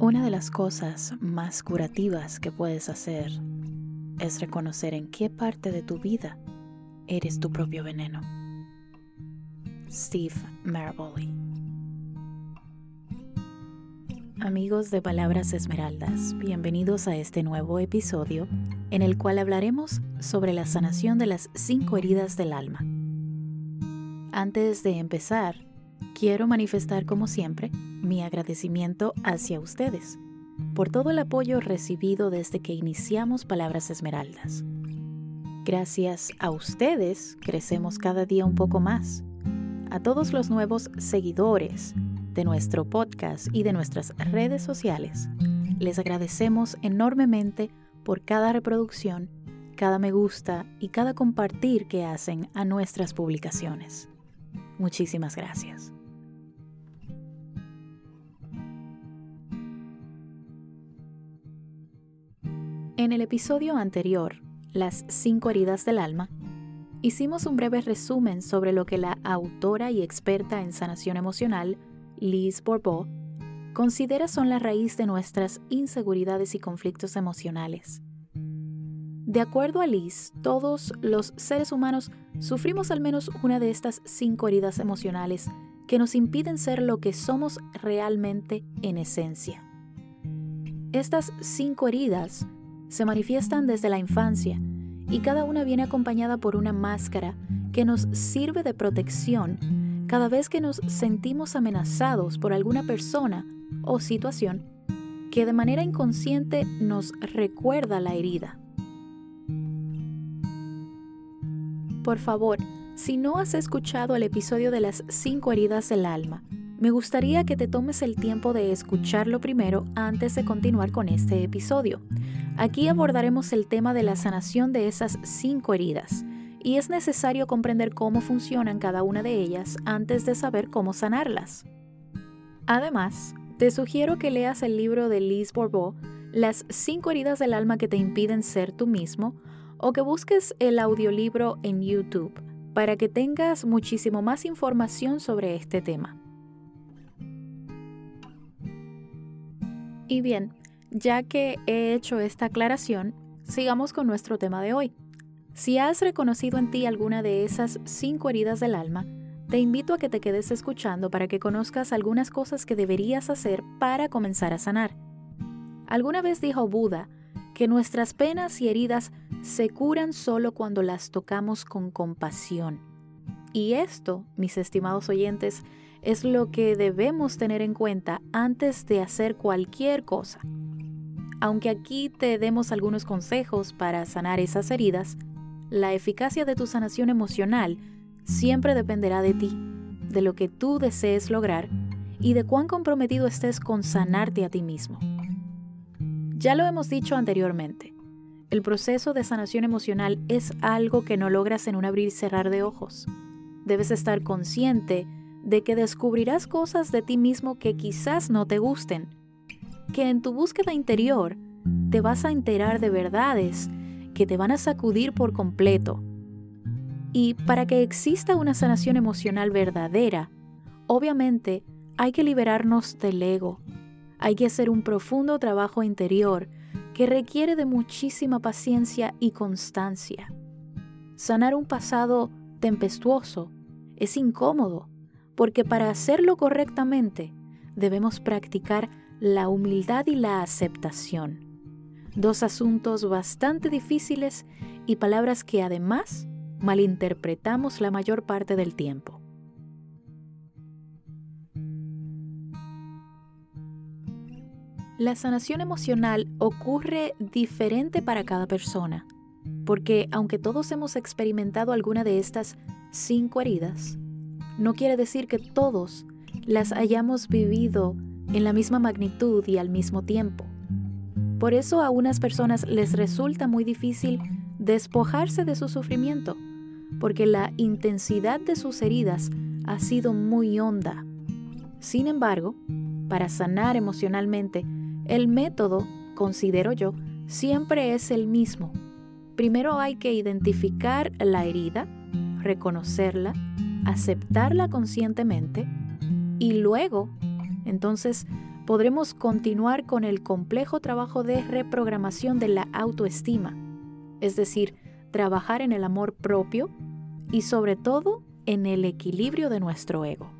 Una de las cosas más curativas que puedes hacer es reconocer en qué parte de tu vida eres tu propio veneno. Steve Maraboli Amigos de Palabras Esmeraldas, bienvenidos a este nuevo episodio en el cual hablaremos sobre la sanación de las cinco heridas del alma. Antes de empezar, quiero manifestar como siempre mi agradecimiento hacia ustedes por todo el apoyo recibido desde que iniciamos Palabras Esmeraldas. Gracias a ustedes crecemos cada día un poco más. A todos los nuevos seguidores de nuestro podcast y de nuestras redes sociales, les agradecemos enormemente por cada reproducción, cada me gusta y cada compartir que hacen a nuestras publicaciones. Muchísimas gracias. En el episodio anterior, Las cinco heridas del alma, hicimos un breve resumen sobre lo que la autora y experta en sanación emocional, Liz Bourbeau, considera son la raíz de nuestras inseguridades y conflictos emocionales. De acuerdo a Liz, todos los seres humanos sufrimos al menos una de estas cinco heridas emocionales que nos impiden ser lo que somos realmente en esencia. Estas cinco heridas se manifiestan desde la infancia y cada una viene acompañada por una máscara que nos sirve de protección cada vez que nos sentimos amenazados por alguna persona o situación que de manera inconsciente nos recuerda la herida. Por favor, si no has escuchado el episodio de las cinco heridas del alma, me gustaría que te tomes el tiempo de escucharlo primero antes de continuar con este episodio. Aquí abordaremos el tema de la sanación de esas cinco heridas y es necesario comprender cómo funcionan cada una de ellas antes de saber cómo sanarlas. Además, te sugiero que leas el libro de Liz Bourbeau, Las cinco heridas del alma que te impiden ser tú mismo, o que busques el audiolibro en YouTube para que tengas muchísimo más información sobre este tema. Y bien, ya que he hecho esta aclaración, sigamos con nuestro tema de hoy. Si has reconocido en ti alguna de esas cinco heridas del alma, te invito a que te quedes escuchando para que conozcas algunas cosas que deberías hacer para comenzar a sanar. Alguna vez dijo Buda que nuestras penas y heridas se curan solo cuando las tocamos con compasión. Y esto, mis estimados oyentes, es lo que debemos tener en cuenta antes de hacer cualquier cosa. Aunque aquí te demos algunos consejos para sanar esas heridas, la eficacia de tu sanación emocional siempre dependerá de ti, de lo que tú desees lograr y de cuán comprometido estés con sanarte a ti mismo. Ya lo hemos dicho anteriormente, el proceso de sanación emocional es algo que no logras en un abrir y cerrar de ojos. Debes estar consciente de que descubrirás cosas de ti mismo que quizás no te gusten, que en tu búsqueda interior te vas a enterar de verdades que te van a sacudir por completo. Y para que exista una sanación emocional verdadera, obviamente hay que liberarnos del ego, hay que hacer un profundo trabajo interior que requiere de muchísima paciencia y constancia. Sanar un pasado tempestuoso es incómodo porque para hacerlo correctamente debemos practicar la humildad y la aceptación. Dos asuntos bastante difíciles y palabras que además malinterpretamos la mayor parte del tiempo. La sanación emocional ocurre diferente para cada persona, porque aunque todos hemos experimentado alguna de estas cinco heridas, no quiere decir que todos las hayamos vivido en la misma magnitud y al mismo tiempo. Por eso a unas personas les resulta muy difícil despojarse de su sufrimiento, porque la intensidad de sus heridas ha sido muy honda. Sin embargo, para sanar emocionalmente, el método, considero yo, siempre es el mismo. Primero hay que identificar la herida, reconocerla, aceptarla conscientemente y luego, entonces, podremos continuar con el complejo trabajo de reprogramación de la autoestima, es decir, trabajar en el amor propio y sobre todo en el equilibrio de nuestro ego.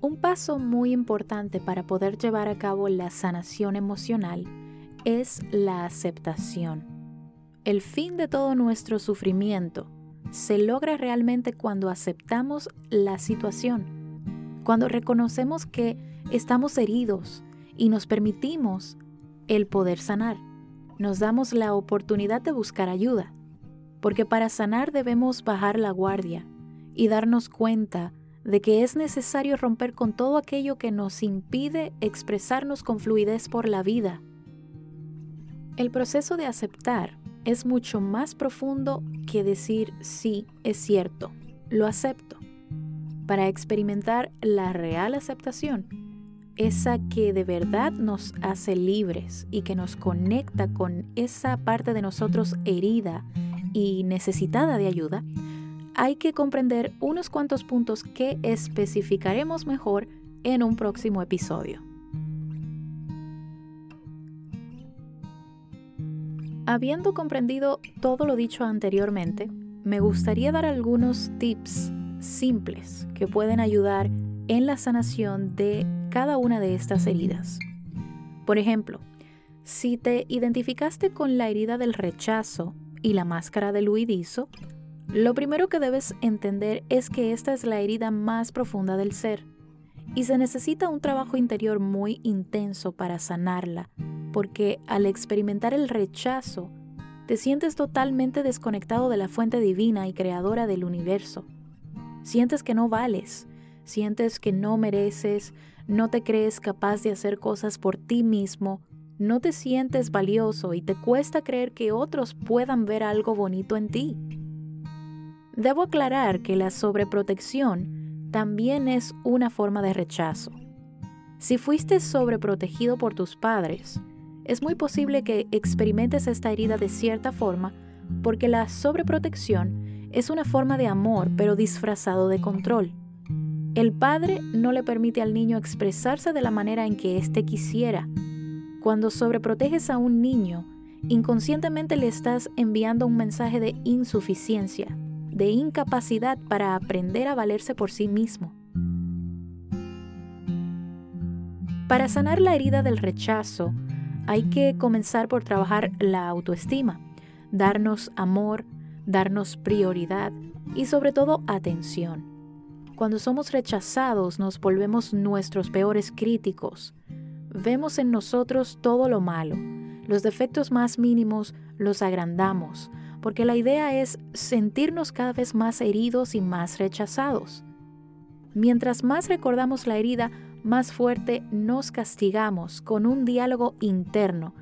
Un paso muy importante para poder llevar a cabo la sanación emocional es la aceptación. El fin de todo nuestro sufrimiento se logra realmente cuando aceptamos la situación, cuando reconocemos que estamos heridos y nos permitimos el poder sanar. Nos damos la oportunidad de buscar ayuda, porque para sanar debemos bajar la guardia y darnos cuenta de que es necesario romper con todo aquello que nos impide expresarnos con fluidez por la vida. El proceso de aceptar es mucho más profundo que decir sí, es cierto, lo acepto. Para experimentar la real aceptación, esa que de verdad nos hace libres y que nos conecta con esa parte de nosotros herida y necesitada de ayuda, hay que comprender unos cuantos puntos que especificaremos mejor en un próximo episodio. Habiendo comprendido todo lo dicho anteriormente, me gustaría dar algunos tips simples que pueden ayudar en la sanación de cada una de estas heridas. Por ejemplo, si te identificaste con la herida del rechazo y la máscara del huidizo, lo primero que debes entender es que esta es la herida más profunda del ser y se necesita un trabajo interior muy intenso para sanarla, porque al experimentar el rechazo, te sientes totalmente desconectado de la fuente divina y creadora del universo. Sientes que no vales, sientes que no mereces, no te crees capaz de hacer cosas por ti mismo, no te sientes valioso y te cuesta creer que otros puedan ver algo bonito en ti. Debo aclarar que la sobreprotección también es una forma de rechazo. Si fuiste sobreprotegido por tus padres, es muy posible que experimentes esta herida de cierta forma porque la sobreprotección es una forma de amor pero disfrazado de control. El padre no le permite al niño expresarse de la manera en que éste quisiera. Cuando sobreproteges a un niño, inconscientemente le estás enviando un mensaje de insuficiencia, de incapacidad para aprender a valerse por sí mismo. Para sanar la herida del rechazo, hay que comenzar por trabajar la autoestima, darnos amor, darnos prioridad y sobre todo atención. Cuando somos rechazados nos volvemos nuestros peores críticos. Vemos en nosotros todo lo malo, los defectos más mínimos los agrandamos, porque la idea es sentirnos cada vez más heridos y más rechazados. Mientras más recordamos la herida, más fuerte nos castigamos con un diálogo interno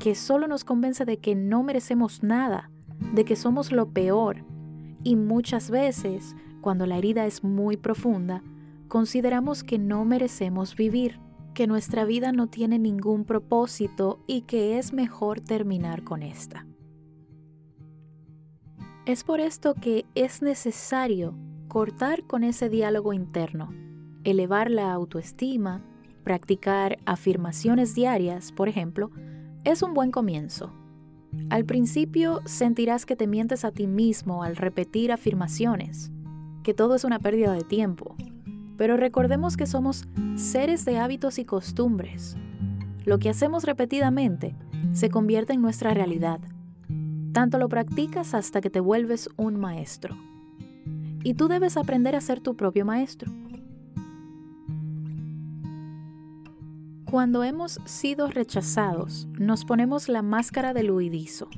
que solo nos convence de que no merecemos nada, de que somos lo peor. Y muchas veces, cuando la herida es muy profunda, consideramos que no merecemos vivir, que nuestra vida no tiene ningún propósito y que es mejor terminar con esta. Es por esto que es necesario cortar con ese diálogo interno, elevar la autoestima, practicar afirmaciones diarias, por ejemplo, es un buen comienzo. Al principio sentirás que te mientes a ti mismo al repetir afirmaciones, que todo es una pérdida de tiempo, pero recordemos que somos seres de hábitos y costumbres. Lo que hacemos repetidamente se convierte en nuestra realidad tanto lo practicas hasta que te vuelves un maestro. Y tú debes aprender a ser tu propio maestro. Cuando hemos sido rechazados, nos ponemos la máscara del huidizo.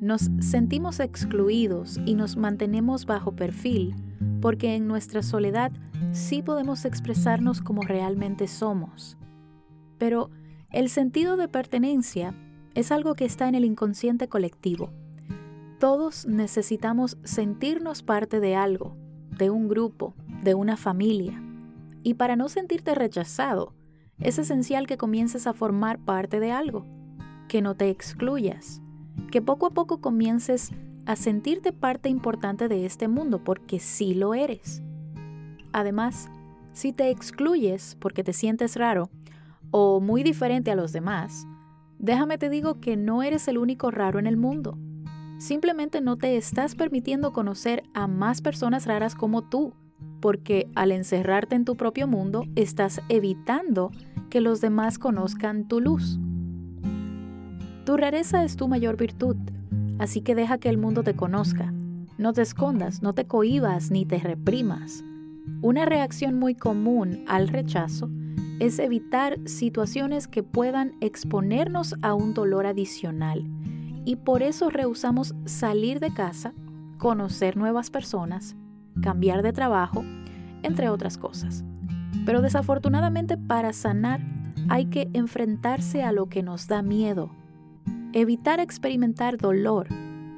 Nos sentimos excluidos y nos mantenemos bajo perfil porque en nuestra soledad sí podemos expresarnos como realmente somos. Pero el sentido de pertenencia es algo que está en el inconsciente colectivo. Todos necesitamos sentirnos parte de algo, de un grupo, de una familia. Y para no sentirte rechazado, es esencial que comiences a formar parte de algo, que no te excluyas, que poco a poco comiences a sentirte parte importante de este mundo porque sí lo eres. Además, si te excluyes porque te sientes raro o muy diferente a los demás, déjame te digo que no eres el único raro en el mundo. Simplemente no te estás permitiendo conocer a más personas raras como tú, porque al encerrarte en tu propio mundo estás evitando que los demás conozcan tu luz. Tu rareza es tu mayor virtud, así que deja que el mundo te conozca. No te escondas, no te cohibas ni te reprimas. Una reacción muy común al rechazo es evitar situaciones que puedan exponernos a un dolor adicional y por eso rehusamos salir de casa, conocer nuevas personas, cambiar de trabajo, entre otras cosas. Pero desafortunadamente para sanar hay que enfrentarse a lo que nos da miedo Evitar experimentar dolor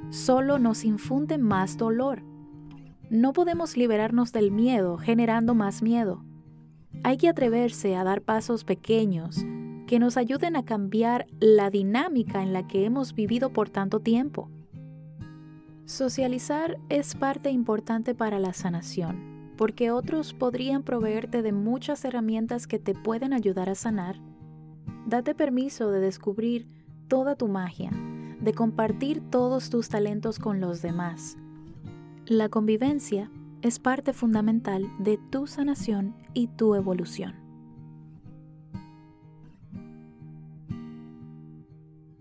solo nos infunde más dolor. No podemos liberarnos del miedo generando más miedo. Hay que atreverse a dar pasos pequeños que nos ayuden a cambiar la dinámica en la que hemos vivido por tanto tiempo. Socializar es parte importante para la sanación, porque otros podrían proveerte de muchas herramientas que te pueden ayudar a sanar. Date permiso de descubrir toda tu magia, de compartir todos tus talentos con los demás. La convivencia es parte fundamental de tu sanación y tu evolución.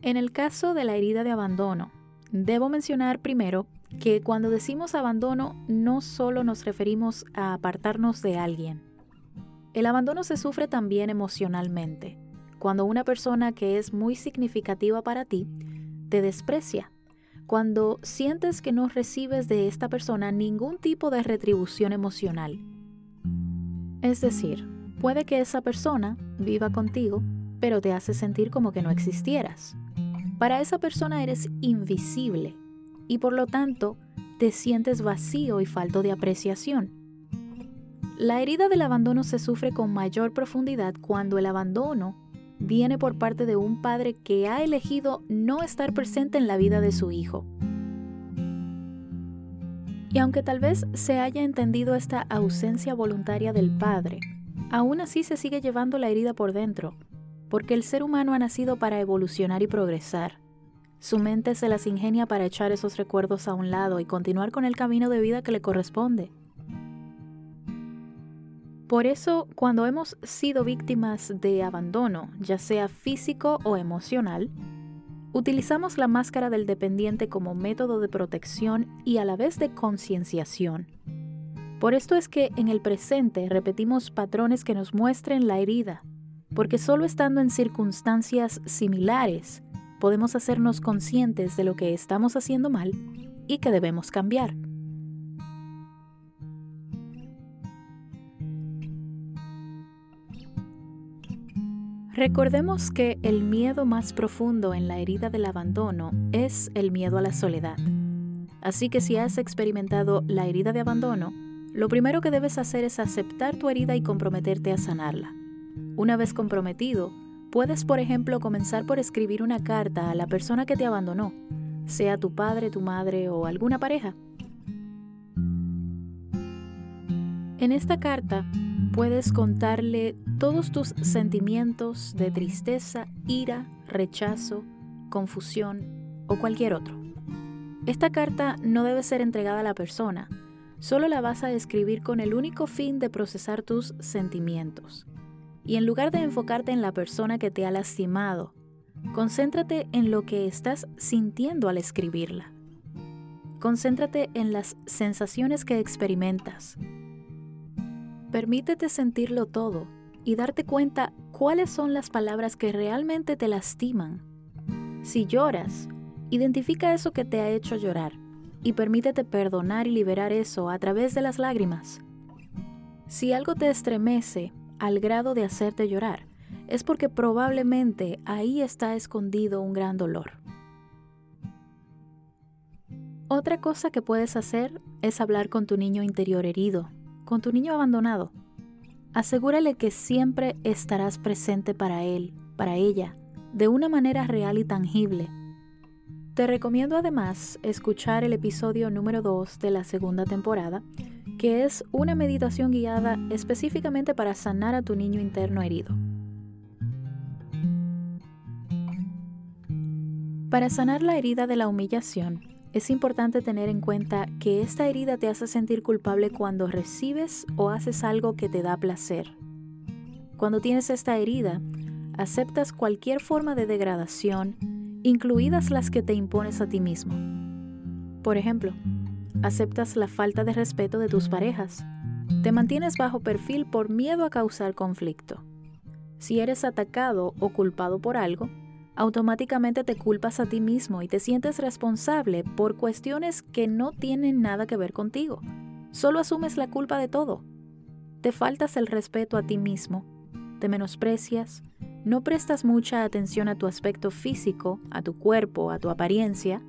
En el caso de la herida de abandono, debo mencionar primero que cuando decimos abandono no solo nos referimos a apartarnos de alguien. El abandono se sufre también emocionalmente cuando una persona que es muy significativa para ti te desprecia, cuando sientes que no recibes de esta persona ningún tipo de retribución emocional. Es decir, puede que esa persona viva contigo, pero te hace sentir como que no existieras. Para esa persona eres invisible y por lo tanto te sientes vacío y falto de apreciación. La herida del abandono se sufre con mayor profundidad cuando el abandono viene por parte de un padre que ha elegido no estar presente en la vida de su hijo. Y aunque tal vez se haya entendido esta ausencia voluntaria del padre, aún así se sigue llevando la herida por dentro, porque el ser humano ha nacido para evolucionar y progresar. Su mente se las ingenia para echar esos recuerdos a un lado y continuar con el camino de vida que le corresponde. Por eso, cuando hemos sido víctimas de abandono, ya sea físico o emocional, utilizamos la máscara del dependiente como método de protección y a la vez de concienciación. Por esto es que en el presente repetimos patrones que nos muestren la herida, porque solo estando en circunstancias similares podemos hacernos conscientes de lo que estamos haciendo mal y que debemos cambiar. Recordemos que el miedo más profundo en la herida del abandono es el miedo a la soledad. Así que si has experimentado la herida de abandono, lo primero que debes hacer es aceptar tu herida y comprometerte a sanarla. Una vez comprometido, puedes, por ejemplo, comenzar por escribir una carta a la persona que te abandonó, sea tu padre, tu madre o alguna pareja. En esta carta puedes contarle todos tus sentimientos de tristeza, ira, rechazo, confusión o cualquier otro. Esta carta no debe ser entregada a la persona, solo la vas a escribir con el único fin de procesar tus sentimientos. Y en lugar de enfocarte en la persona que te ha lastimado, concéntrate en lo que estás sintiendo al escribirla. Concéntrate en las sensaciones que experimentas, Permítete sentirlo todo y darte cuenta cuáles son las palabras que realmente te lastiman. Si lloras, identifica eso que te ha hecho llorar y permítete perdonar y liberar eso a través de las lágrimas. Si algo te estremece al grado de hacerte llorar, es porque probablemente ahí está escondido un gran dolor. Otra cosa que puedes hacer es hablar con tu niño interior herido con tu niño abandonado. Asegúrale que siempre estarás presente para él, para ella, de una manera real y tangible. Te recomiendo además escuchar el episodio número 2 de la segunda temporada, que es una meditación guiada específicamente para sanar a tu niño interno herido. Para sanar la herida de la humillación, es importante tener en cuenta que esta herida te hace sentir culpable cuando recibes o haces algo que te da placer. Cuando tienes esta herida, aceptas cualquier forma de degradación, incluidas las que te impones a ti mismo. Por ejemplo, aceptas la falta de respeto de tus parejas. Te mantienes bajo perfil por miedo a causar conflicto. Si eres atacado o culpado por algo, automáticamente te culpas a ti mismo y te sientes responsable por cuestiones que no tienen nada que ver contigo. Solo asumes la culpa de todo. Te faltas el respeto a ti mismo, te menosprecias, no prestas mucha atención a tu aspecto físico, a tu cuerpo, a tu apariencia.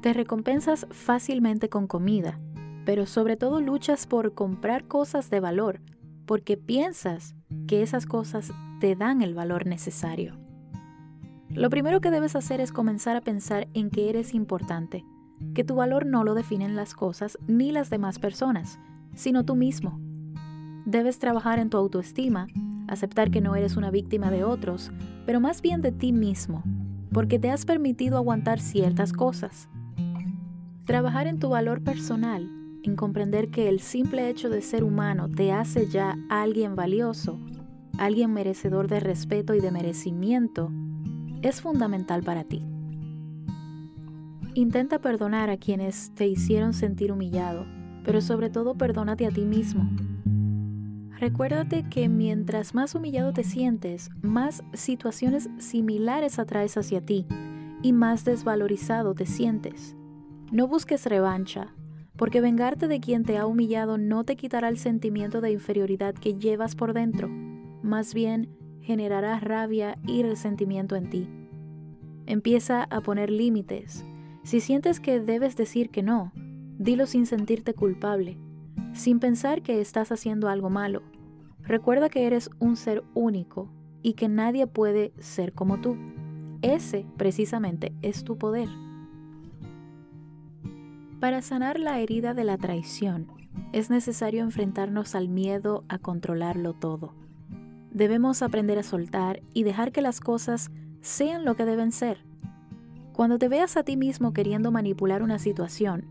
Te recompensas fácilmente con comida, pero sobre todo luchas por comprar cosas de valor, porque piensas que esas cosas te dan el valor necesario. Lo primero que debes hacer es comenzar a pensar en que eres importante, que tu valor no lo definen las cosas ni las demás personas, sino tú mismo. Debes trabajar en tu autoestima, aceptar que no eres una víctima de otros, pero más bien de ti mismo, porque te has permitido aguantar ciertas cosas. Trabajar en tu valor personal, en comprender que el simple hecho de ser humano te hace ya alguien valioso, alguien merecedor de respeto y de merecimiento, es fundamental para ti. Intenta perdonar a quienes te hicieron sentir humillado, pero sobre todo perdónate a ti mismo. Recuérdate que mientras más humillado te sientes, más situaciones similares atraes hacia ti y más desvalorizado te sientes. No busques revancha, porque vengarte de quien te ha humillado no te quitará el sentimiento de inferioridad que llevas por dentro. Más bien, generará rabia y resentimiento en ti. Empieza a poner límites. Si sientes que debes decir que no, dilo sin sentirte culpable, sin pensar que estás haciendo algo malo. Recuerda que eres un ser único y que nadie puede ser como tú. Ese, precisamente, es tu poder. Para sanar la herida de la traición, es necesario enfrentarnos al miedo a controlarlo todo. Debemos aprender a soltar y dejar que las cosas sean lo que deben ser. Cuando te veas a ti mismo queriendo manipular una situación,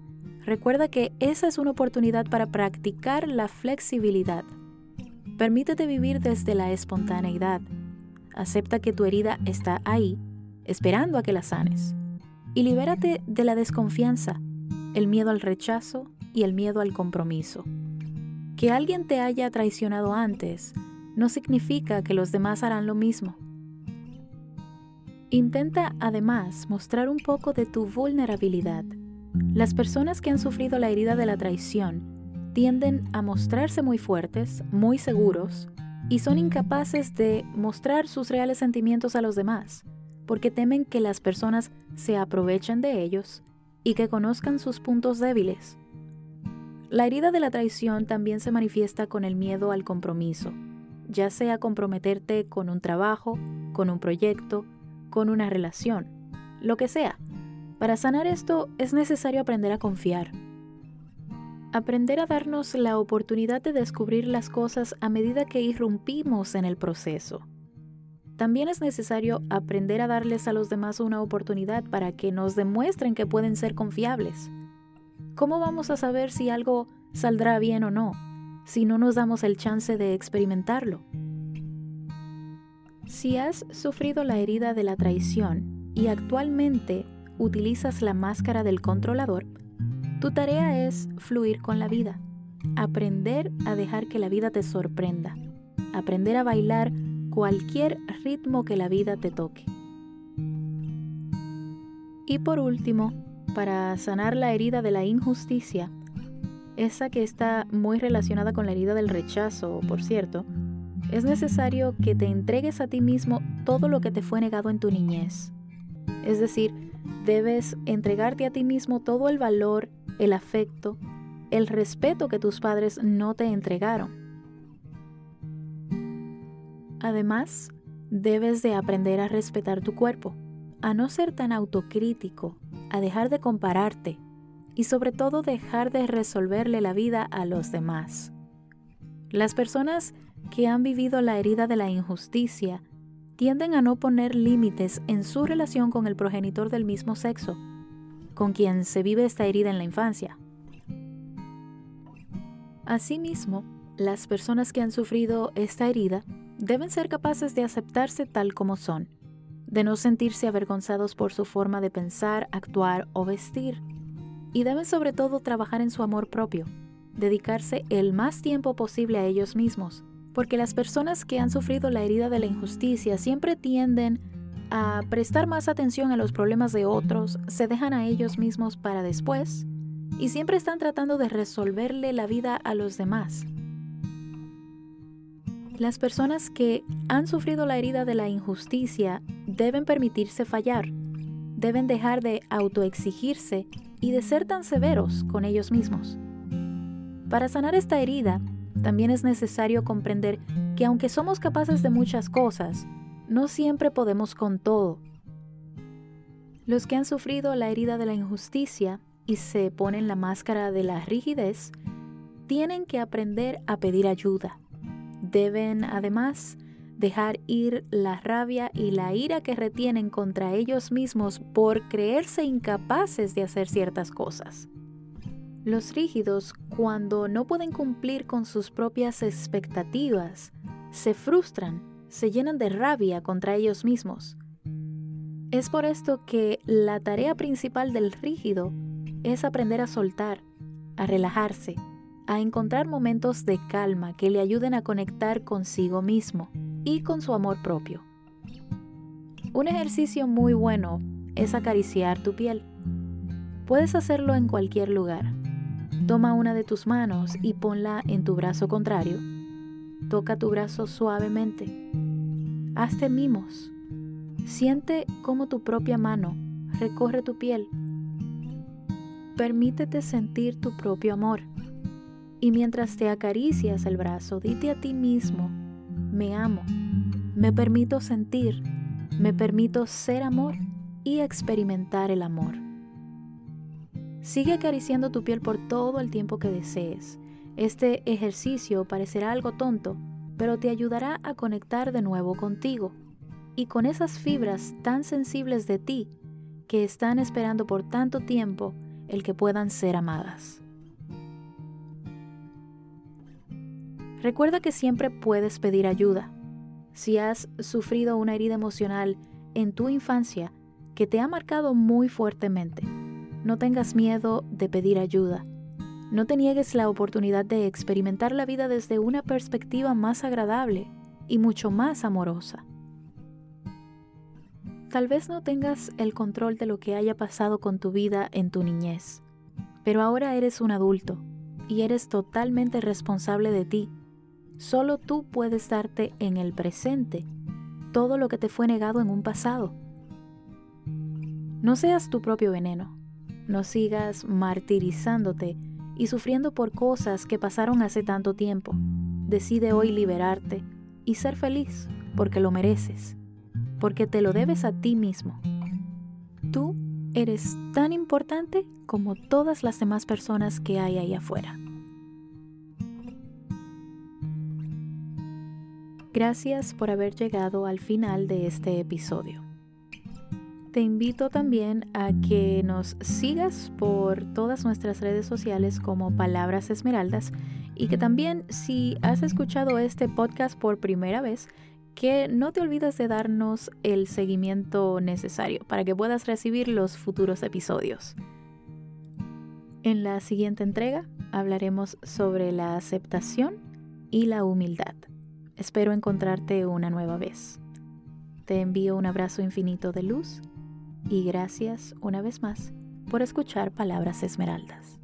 recuerda que esa es una oportunidad para practicar la flexibilidad. Permítete vivir desde la espontaneidad. Acepta que tu herida está ahí, esperando a que la sanes. Y libérate de la desconfianza, el miedo al rechazo y el miedo al compromiso. Que alguien te haya traicionado antes no significa que los demás harán lo mismo. Intenta además mostrar un poco de tu vulnerabilidad. Las personas que han sufrido la herida de la traición tienden a mostrarse muy fuertes, muy seguros, y son incapaces de mostrar sus reales sentimientos a los demás, porque temen que las personas se aprovechen de ellos y que conozcan sus puntos débiles. La herida de la traición también se manifiesta con el miedo al compromiso ya sea comprometerte con un trabajo, con un proyecto, con una relación, lo que sea. Para sanar esto es necesario aprender a confiar. Aprender a darnos la oportunidad de descubrir las cosas a medida que irrumpimos en el proceso. También es necesario aprender a darles a los demás una oportunidad para que nos demuestren que pueden ser confiables. ¿Cómo vamos a saber si algo saldrá bien o no? Si no nos damos el chance de experimentarlo. Si has sufrido la herida de la traición y actualmente utilizas la máscara del controlador, tu tarea es fluir con la vida, aprender a dejar que la vida te sorprenda, aprender a bailar cualquier ritmo que la vida te toque. Y por último, para sanar la herida de la injusticia, esa que está muy relacionada con la herida del rechazo, por cierto, es necesario que te entregues a ti mismo todo lo que te fue negado en tu niñez. Es decir, debes entregarte a ti mismo todo el valor, el afecto, el respeto que tus padres no te entregaron. Además, debes de aprender a respetar tu cuerpo, a no ser tan autocrítico, a dejar de compararte y sobre todo dejar de resolverle la vida a los demás. Las personas que han vivido la herida de la injusticia tienden a no poner límites en su relación con el progenitor del mismo sexo, con quien se vive esta herida en la infancia. Asimismo, las personas que han sufrido esta herida deben ser capaces de aceptarse tal como son, de no sentirse avergonzados por su forma de pensar, actuar o vestir, y deben sobre todo trabajar en su amor propio, dedicarse el más tiempo posible a ellos mismos, porque las personas que han sufrido la herida de la injusticia siempre tienden a prestar más atención a los problemas de otros, se dejan a ellos mismos para después y siempre están tratando de resolverle la vida a los demás. Las personas que han sufrido la herida de la injusticia deben permitirse fallar, deben dejar de autoexigirse y de ser tan severos con ellos mismos. Para sanar esta herida, también es necesario comprender que aunque somos capaces de muchas cosas, no siempre podemos con todo. Los que han sufrido la herida de la injusticia y se ponen la máscara de la rigidez, tienen que aprender a pedir ayuda. Deben, además, dejar ir la rabia y la ira que retienen contra ellos mismos por creerse incapaces de hacer ciertas cosas. Los rígidos, cuando no pueden cumplir con sus propias expectativas, se frustran, se llenan de rabia contra ellos mismos. Es por esto que la tarea principal del rígido es aprender a soltar, a relajarse, a encontrar momentos de calma que le ayuden a conectar consigo mismo y con su amor propio. Un ejercicio muy bueno es acariciar tu piel. Puedes hacerlo en cualquier lugar Toma una de tus manos y ponla en tu brazo contrario. Toca tu brazo suavemente. Hazte mimos. Siente cómo tu propia mano recorre tu piel. Permítete sentir tu propio amor. Y mientras te acaricias el brazo, dite a ti mismo, me amo, me permito sentir, me permito ser amor y experimentar el amor. Sigue acariciando tu piel por todo el tiempo que desees. Este ejercicio parecerá algo tonto, pero te ayudará a conectar de nuevo contigo y con esas fibras tan sensibles de ti que están esperando por tanto tiempo el que puedan ser amadas. Recuerda que siempre puedes pedir ayuda. Si has sufrido una herida emocional en tu infancia que te ha marcado muy fuertemente, no tengas miedo de pedir ayuda. No te niegues la oportunidad de experimentar la vida desde una perspectiva más agradable y mucho más amorosa. Tal vez no tengas el control de lo que haya pasado con tu vida en tu niñez, pero ahora eres un adulto y eres totalmente responsable de ti. Solo tú puedes darte en el presente todo lo que te fue negado en un pasado. No seas tu propio veneno. No sigas martirizándote y sufriendo por cosas que pasaron hace tanto tiempo. Decide hoy liberarte y ser feliz porque lo mereces, porque te lo debes a ti mismo. Tú eres tan importante como todas las demás personas que hay ahí afuera. Gracias por haber llegado al final de este episodio te invito también a que nos sigas por todas nuestras redes sociales como Palabras Esmeraldas y que también si has escuchado este podcast por primera vez, que no te olvides de darnos el seguimiento necesario para que puedas recibir los futuros episodios. En la siguiente entrega hablaremos sobre la aceptación y la humildad. Espero encontrarte una nueva vez. Te envío un abrazo infinito de luz y gracias una vez más por escuchar Palabras Esmeraldas.